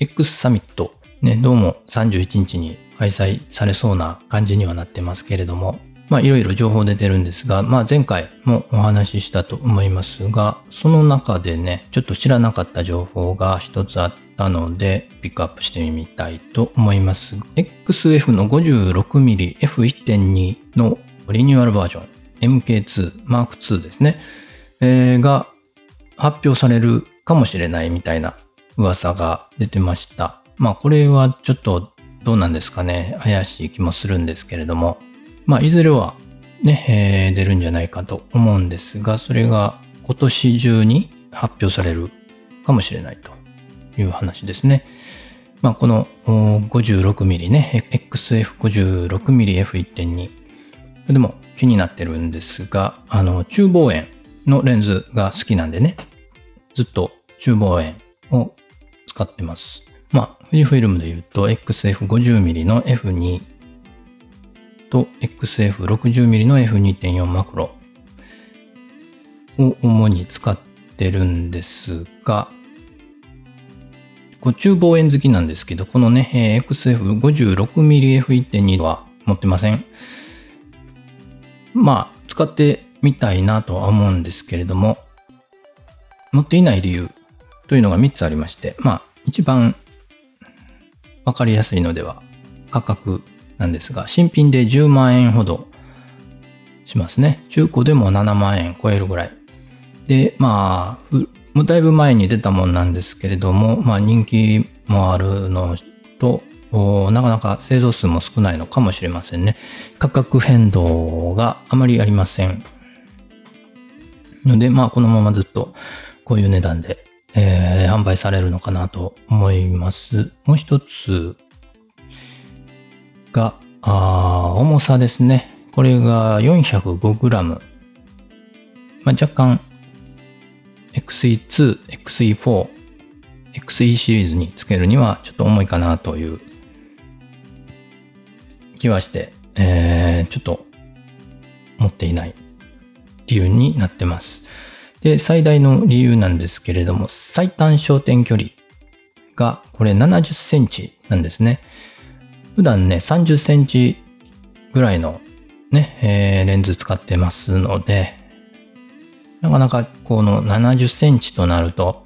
X サミット、ね、どうも31日に開催されそうな感じにはなってますけれども、まあいろいろ情報出てるんですが、まあ前回もお話ししたと思いますが、その中でね、ちょっと知らなかった情報が一つあったので、ピックアップしてみたいと思います。XF の 56mmF1.2 のリニューアルバージョン、MK2、M2 ですね、えー、が発表されるかもしれないみたいな噂が出てました。まあこれはちょっとどうなんですかね。怪しい気もするんですけれども。まあいずれはね、えー、出るんじゃないかと思うんですが、それが今年中に発表されるかもしれないという話ですね。まあこの 56mm ね、XF56mmF1.2。でも気になってるんですが、あの、中望遠のレンズが好きなんでね、ずっと中望遠を使ってます。まあ、富士フイルムで言うと XF50mm の F2 と XF60mm の F2.4 マクロを主に使ってるんですが、こう中望遠好きなんですけど、このね、XF56mmF1.2 は持ってません。まあ、使ってみたいなとは思うんですけれども、持っていない理由というのが3つありまして、まあ、一番わかりやすいのでは価格なんですが、新品で10万円ほどしますね。中古でも7万円超えるぐらい。で、まあ、だいぶ前に出たもんなんですけれども、まあ人気もあるのと、なかなか製造数も少ないのかもしれませんね。価格変動があまりありません。ので、まあこのままずっとこういう値段で、えー、販売されるのかなと思います。もう一つが、あ重さですね。これが 405g。まあ、若干 XE2、XE4、XE シリーズにつけるにはちょっと重いかなという気はして、えー、ちょっと持っていない理由になってます。で、最大の理由なんですけれども、最短焦点距離がこれ70センチなんですね。普段ね、30センチぐらいのね、えー、レンズ使ってますので、なかなかこの70センチとなると、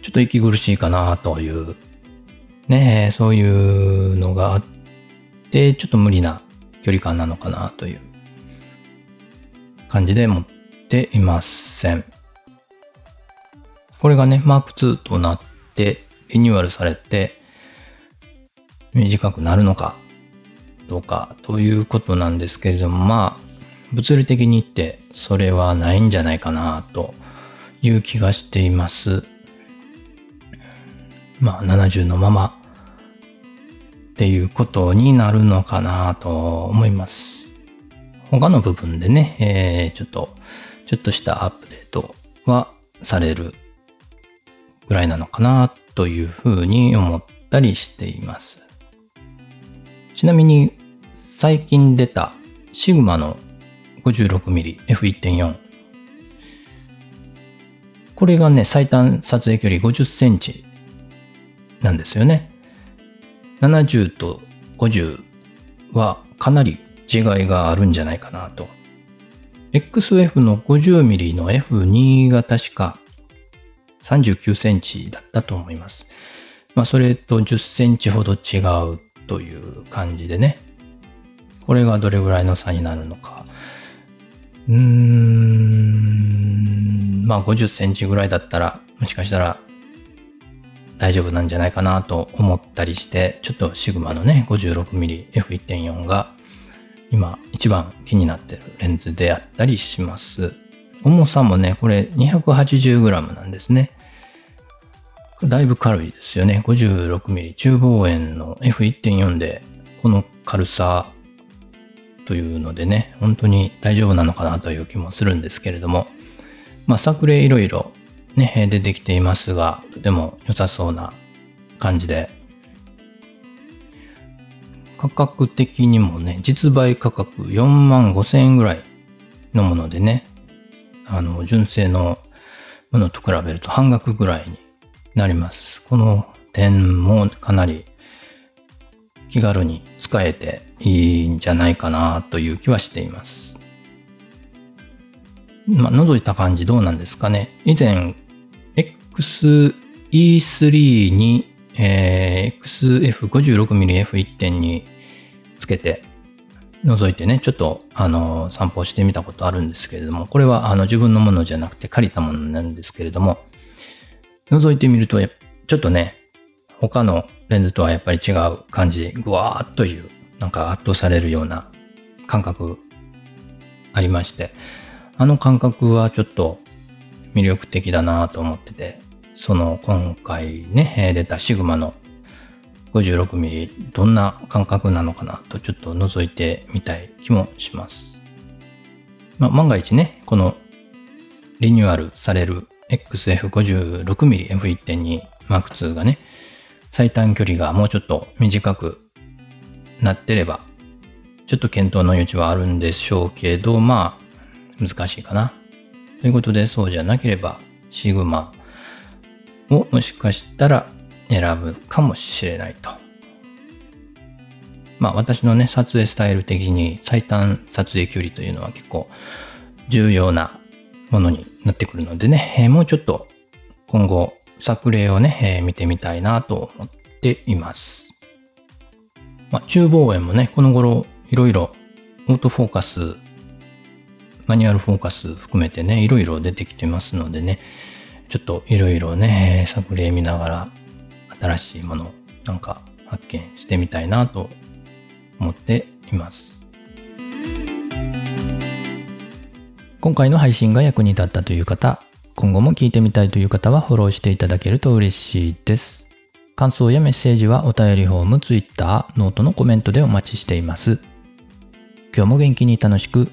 ちょっと息苦しいかなという、ね、そういうのがあって、ちょっと無理な距離感なのかなという感じで持っていません。これがね、マーク2となってリニューアルされて短くなるのかどうかということなんですけれども、まあ、物理的に言ってそれはないんじゃないかなという気がしています。まあ、70のままっていうことになるのかなと思います。他の部分でね、えー、ちょっと、ちょっとしたアップデートはされるぐらいなのかなというふうに思ったりしています。ちなみに最近出たシグマの 56mmF1.4 これがね最短撮影距離50センチなんですよね。70と50はかなり違いがあるんじゃないかなと。XF の 50mm の F2 が確か39センチだったと思います。まあ、それと10センチほど違うという感じでね。これがどれぐらいの差になるのか。うーん、まあ50センチぐらいだったら、もしかしたら大丈夫なんじゃないかなと思ったりして、ちょっとシグマのね、56mmF1.4 が今一番気になってるレンズであったりします。重さもね、これ 280g なんですね。だいぶ軽いですよね。56mm 中望遠の F1.4 でこの軽さというのでね、本当に大丈夫なのかなという気もするんですけれども、まあ作例いろいろね、出てきていますが、とても良さそうな感じで、価格的にもね、実売価格4万5千円ぐらいのものでね、あの、純正のものと比べると半額ぐらいになります。この点もかなり気軽に使えていいんじゃないかなという気はしています。まあ、覗いた感じどうなんですかね。以前、XE3 に、えー、XF56mmF1.2 つけて覗いてね、ちょっと、あの、散歩してみたことあるんですけれども、これは、あの、自分のものじゃなくて借りたものなんですけれども、覗いてみると、ちょっとね、他のレンズとはやっぱり違う感じ、ぐわーっという、なんか圧倒されるような感覚ありまして、あの感覚はちょっと魅力的だなと思ってて、その今回ね、出たシグマの 56mm どんな感覚なのかなとちょっと覗いてみたい気もします。まあ、万が一ね、このリニューアルされる XF56mm F1.2 M2 がね、最短距離がもうちょっと短くなってれば、ちょっと検討の余地はあるんでしょうけど、まあ、難しいかな。ということで、そうじゃなければ、シグマをもしかしたら選ぶかもしれないと。まあ私のね、撮影スタイル的に最短撮影距離というのは結構重要なものになってくるのでね、えー、もうちょっと今後作例をね、えー、見てみたいなと思っています。まあ中望遠もね、この頃いろいろオートフォーカス、マニュアルフォーカス含めてね、いろいろ出てきてますのでね、ちょっといろいろね、作例見ながら新しいものなんか発見してみたいなと思っています。今回の配信が役に立ったという方、今後も聞いてみたいという方はフォローしていただけると嬉しいです。感想やメッセージはお便りフォーム、Twitter、ノートのコメントでお待ちしています。今日も元気に楽しく